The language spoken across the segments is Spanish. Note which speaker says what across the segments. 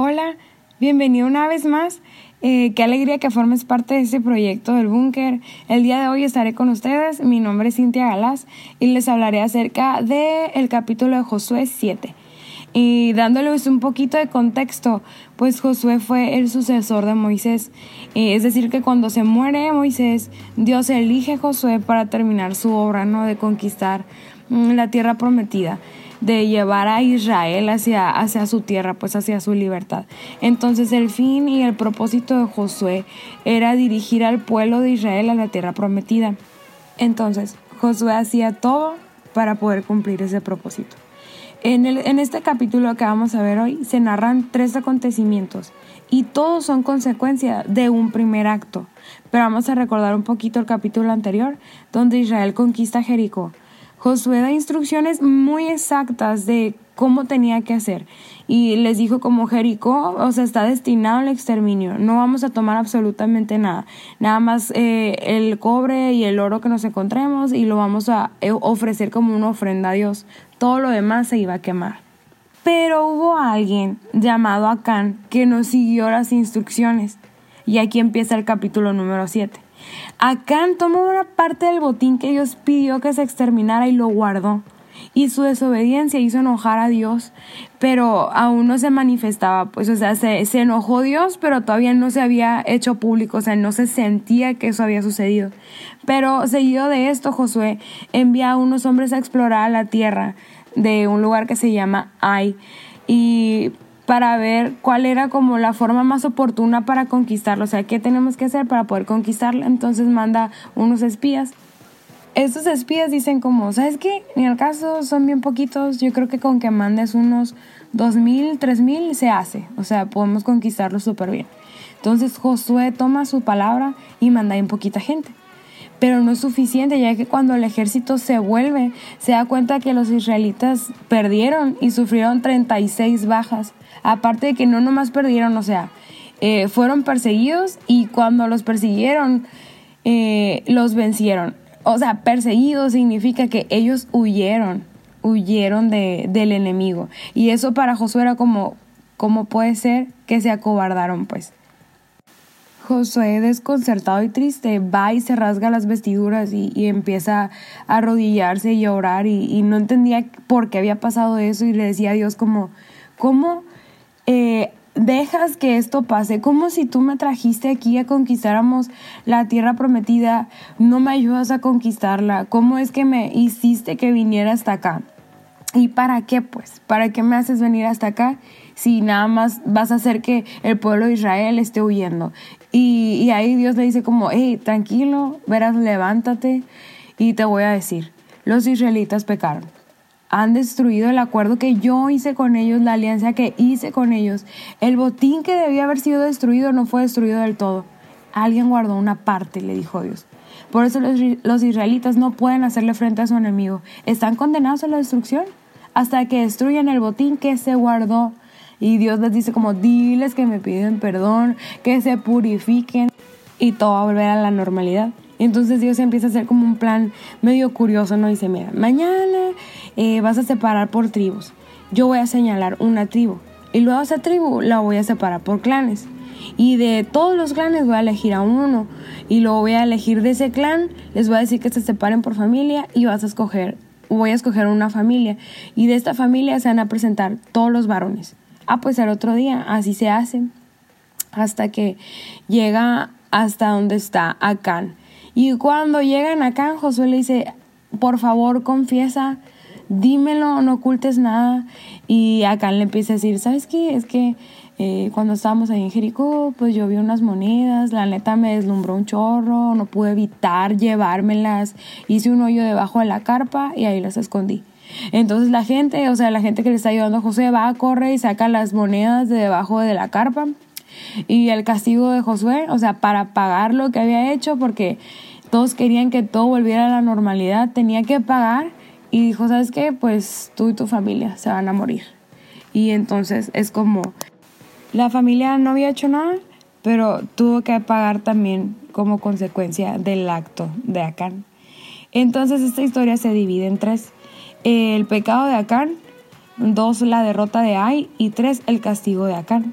Speaker 1: Hola, bienvenido una vez más. Eh, qué alegría que formes parte de este proyecto del búnker. El día de hoy estaré con ustedes. Mi nombre es Cintia Galás y les hablaré acerca del el capítulo de Josué 7. Y dándoles un poquito de contexto, pues Josué fue el sucesor de Moisés. Eh, es decir, que cuando se muere Moisés, Dios elige a Josué para terminar su obra, ¿no? De conquistar mm, la tierra prometida de llevar a Israel hacia, hacia su tierra, pues hacia su libertad. Entonces el fin y el propósito de Josué era dirigir al pueblo de Israel a la tierra prometida. Entonces Josué hacía todo para poder cumplir ese propósito. En, el, en este capítulo que vamos a ver hoy se narran tres acontecimientos y todos son consecuencia de un primer acto. Pero vamos a recordar un poquito el capítulo anterior, donde Israel conquista Jericó. Josué da instrucciones muy exactas de cómo tenía que hacer. Y les dijo como Jericó, o sea, está destinado al exterminio. No vamos a tomar absolutamente nada. Nada más eh, el cobre y el oro que nos encontremos y lo vamos a eh, ofrecer como una ofrenda a Dios. Todo lo demás se iba a quemar. Pero hubo alguien llamado Acán que no siguió las instrucciones. Y aquí empieza el capítulo número 7. Acán tomó una parte del botín que Dios pidió que se exterminara y lo guardó. Y su desobediencia hizo enojar a Dios, pero aún no se manifestaba, pues, o sea, se, se enojó Dios, pero todavía no se había hecho público, o sea, no se sentía que eso había sucedido. Pero seguido de esto, Josué envía a unos hombres a explorar la tierra de un lugar que se llama Ai. Y para ver cuál era como la forma más oportuna para conquistarlo, o sea, qué tenemos que hacer para poder conquistarlo. Entonces manda unos espías. Estos espías dicen como, ¿sabes qué? Ni al caso, son bien poquitos, yo creo que con que mandes unos dos mil, tres mil se hace, o sea, podemos conquistarlo súper bien. Entonces Josué toma su palabra y manda en poquita gente pero no es suficiente, ya que cuando el ejército se vuelve, se da cuenta que los israelitas perdieron y sufrieron 36 bajas. Aparte de que no nomás perdieron, o sea, eh, fueron perseguidos y cuando los persiguieron, eh, los vencieron. O sea, perseguidos significa que ellos huyeron, huyeron de, del enemigo. Y eso para Josué era como, ¿cómo puede ser que se acobardaron pues? Josué, desconcertado y triste, va y se rasga las vestiduras y, empieza a arrodillarse y a orar y, no entendía por qué había pasado eso y le decía a Dios como, ¿cómo eh, dejas que esto pase? Como si tú me trajiste aquí a conquistáramos la tierra prometida, no me ayudas a conquistarla? ¿Cómo es que me hiciste que viniera hasta acá? ¿Y para qué pues? ¿Para qué me haces venir hasta acá si nada más vas a hacer que el pueblo de Israel esté huyendo? Y, ahí Dios le dice como, hey, tranquilo, verás, levántate y te voy a decir, los israelitas pecaron. Han destruido el acuerdo que yo hice con ellos, la alianza que hice con ellos. El botín que debía haber sido destruido no fue destruido del todo. Alguien guardó una parte, le dijo Dios. Por eso los, israelitas no pueden hacerle frente a su enemigo. Están condenados a la destrucción hasta que destruyan el botín que se guardó y Dios les dice como, diles que me piden perdón, que se purifiquen y todo va a volver a la normalidad. Entonces Dios empieza a hacer como un plan medio curioso, ¿no? Dice, mira, mañana eh, vas a separar por tribus. Yo voy a señalar una tribu. Y luego esa tribu la voy a separar por clanes. Y de todos los clanes voy a elegir a uno. Y luego voy a elegir de ese clan. Les voy a decir que se separen por familia y vas a escoger, voy a escoger una familia. Y de esta familia se van a presentar todos los varones. Ah, pues el otro día, así se hace. Hasta que llega hasta donde está Acán. Y cuando llegan a Acán, Josué le dice, por favor, confiesa, dímelo, no ocultes nada. Y Acán le empieza a decir, ¿sabes qué? Es que eh, cuando estábamos ahí en Jericó, pues yo vi unas monedas, la neta me deslumbró un chorro, no pude evitar llevármelas, hice un hoyo debajo de la carpa y ahí las escondí. Entonces la gente, o sea, la gente que le está ayudando a José va, corre y saca las monedas de debajo de la carpa. Y el castigo de Josué, o sea, para pagar lo que había hecho, porque todos querían que todo volviera a la normalidad, tenía que pagar. Y dijo, ¿sabes qué? Pues tú y tu familia se van a morir. Y entonces es como, la familia no había hecho nada, pero tuvo que pagar también como consecuencia del acto de Acán. Entonces esta historia se divide en tres el pecado de Acán, dos la derrota de Ai y tres el castigo de Acán.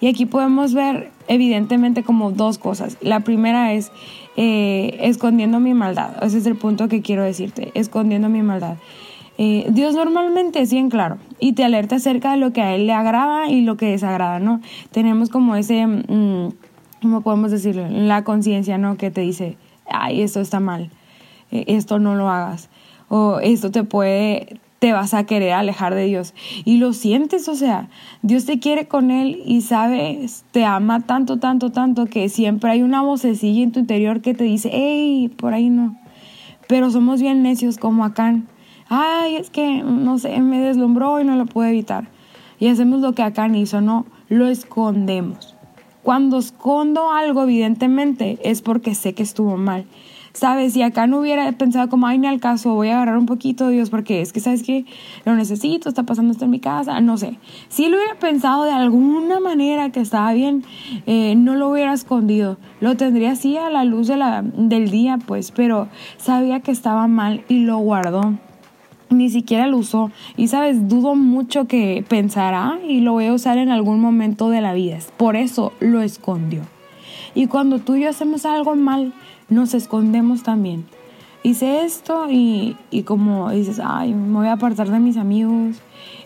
Speaker 1: Y aquí podemos ver evidentemente como dos cosas. La primera es eh, escondiendo mi maldad. Ese es el punto que quiero decirte, escondiendo mi maldad. Eh, Dios normalmente es bien claro y te alerta acerca de lo que a Él le agrada y lo que desagrada, ¿no? Tenemos como ese, mm, ¿cómo podemos decirlo? La conciencia, ¿no? Que te dice, ay, esto está mal, eh, esto no lo hagas, o esto te puede, te vas a querer alejar de Dios. Y lo sientes, o sea, Dios te quiere con Él y sabes, te ama tanto, tanto, tanto que siempre hay una vocecilla en tu interior que te dice, hey, por ahí no. Pero somos bien necios como Acán ay, es que, no sé, me deslumbró y no lo pude evitar. Y hacemos lo que Acán hizo, no, lo escondemos. Cuando escondo algo, evidentemente, es porque sé que estuvo mal. ¿Sabes? Si acá no hubiera pensado como, ay, ni al caso, voy a agarrar un poquito, Dios, porque es que, ¿sabes que Lo necesito, está pasando esto en mi casa, no sé. Si lo hubiera pensado de alguna manera que estaba bien, eh, no lo hubiera escondido. Lo tendría así a la luz de del día, pues, pero sabía que estaba mal y lo guardó ni siquiera lo usó. Y sabes, dudo mucho que pensará y lo voy a usar en algún momento de la vida. Por eso lo escondió. Y cuando tú y yo hacemos algo mal, nos escondemos también. Hice esto y, y como dices, ay, me voy a apartar de mis amigos,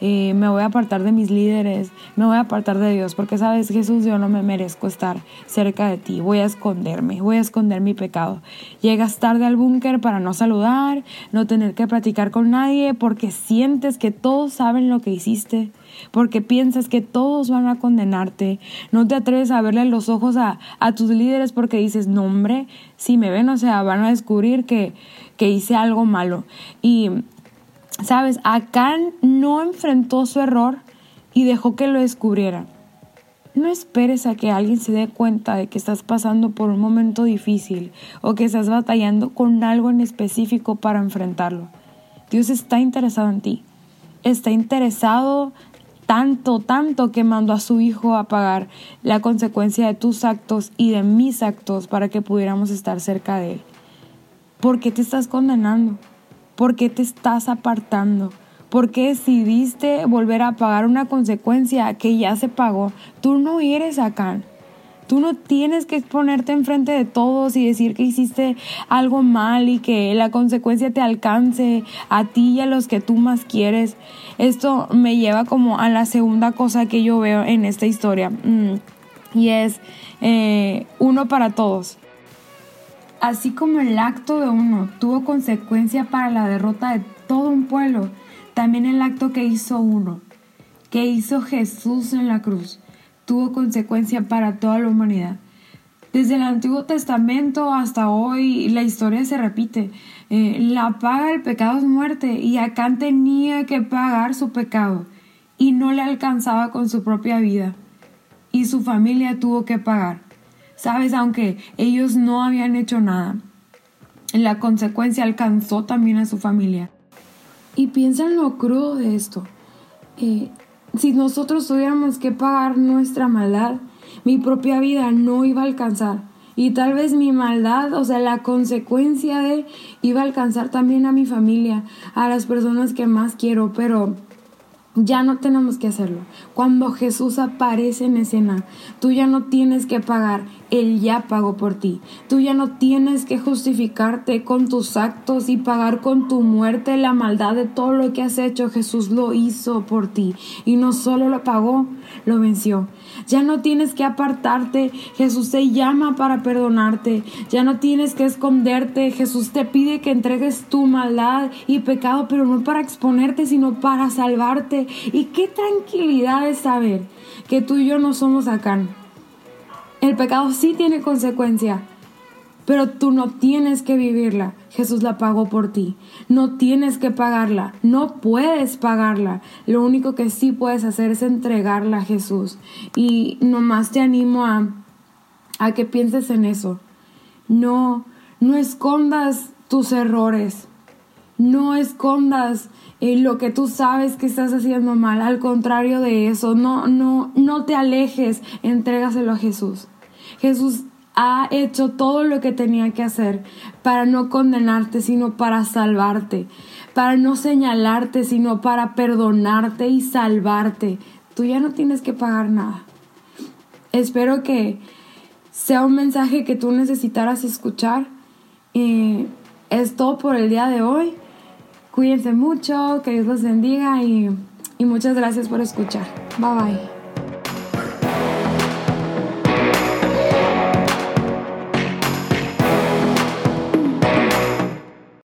Speaker 1: eh, me voy a apartar de mis líderes, me voy a apartar de Dios, porque sabes, Jesús, yo no me merezco estar cerca de ti, voy a esconderme, voy a esconder mi pecado. Llegas tarde al búnker para no saludar, no tener que platicar con nadie, porque sientes que todos saben lo que hiciste, porque piensas que todos van a condenarte, no te atreves a verle los ojos a, a tus líderes porque dices, no hombre, si me ven, o sea, van a descubrir que, que hice algo malo. Y Sabes, Acán no enfrentó su error y dejó que lo descubrieran. No esperes a que alguien se dé cuenta de que estás pasando por un momento difícil o que estás batallando con algo en específico para enfrentarlo. Dios está interesado en ti. Está interesado tanto, tanto que mandó a su Hijo a pagar la consecuencia de tus actos y de mis actos para que pudiéramos estar cerca de Él. ¿Por qué te estás condenando? ¿Por qué te estás apartando? ¿Por qué decidiste volver a pagar una consecuencia que ya se pagó? Tú no eres acá. Tú no tienes que exponerte enfrente de todos y decir que hiciste algo mal y que la consecuencia te alcance a ti y a los que tú más quieres. Esto me lleva como a la segunda cosa que yo veo en esta historia mm, y es eh, uno para todos. Así como el acto de uno tuvo consecuencia para la derrota de todo un pueblo, también el acto que hizo uno, que hizo Jesús en la cruz, tuvo consecuencia para toda la humanidad. Desde el Antiguo Testamento hasta hoy la historia se repite. Eh, la paga del pecado es muerte y Acán tenía que pagar su pecado y no le alcanzaba con su propia vida y su familia tuvo que pagar. Sabes, aunque ellos no habían hecho nada, la consecuencia alcanzó también a su familia. Y piensa en lo crudo de esto. Eh, si nosotros tuviéramos que pagar nuestra maldad, mi propia vida no iba a alcanzar. Y tal vez mi maldad, o sea, la consecuencia de, iba a alcanzar también a mi familia, a las personas que más quiero, pero ya no tenemos que hacerlo. Cuando Jesús aparece en escena, tú ya no tienes que pagar, Él ya pagó por ti. Tú ya no tienes que justificarte con tus actos y pagar con tu muerte la maldad de todo lo que has hecho. Jesús lo hizo por ti y no solo lo pagó, lo venció. Ya no tienes que apartarte, Jesús te llama para perdonarte. Ya no tienes que esconderte, Jesús te pide que entregues tu maldad y pecado, pero no para exponerte, sino para salvarte. Y qué tranquilidad es saber que tú y yo no somos acá. El pecado sí tiene consecuencia, pero tú no tienes que vivirla. Jesús la pagó por ti. No tienes que pagarla, no puedes pagarla. Lo único que sí puedes hacer es entregarla a Jesús. Y nomás te animo a, a que pienses en eso. No, no escondas tus errores. No escondas eh, lo que tú sabes que estás haciendo mal. Al contrario de eso, no, no, no te alejes. Entrégaselo a Jesús. Jesús ha hecho todo lo que tenía que hacer para no condenarte, sino para salvarte, para no señalarte, sino para perdonarte y salvarte. Tú ya no tienes que pagar nada. espero que sea un mensaje que tú necesitaras escuchar. Y es todo por el día de hoy. Cuídense mucho, que Dios los bendiga y, y muchas gracias por escuchar. Bye bye.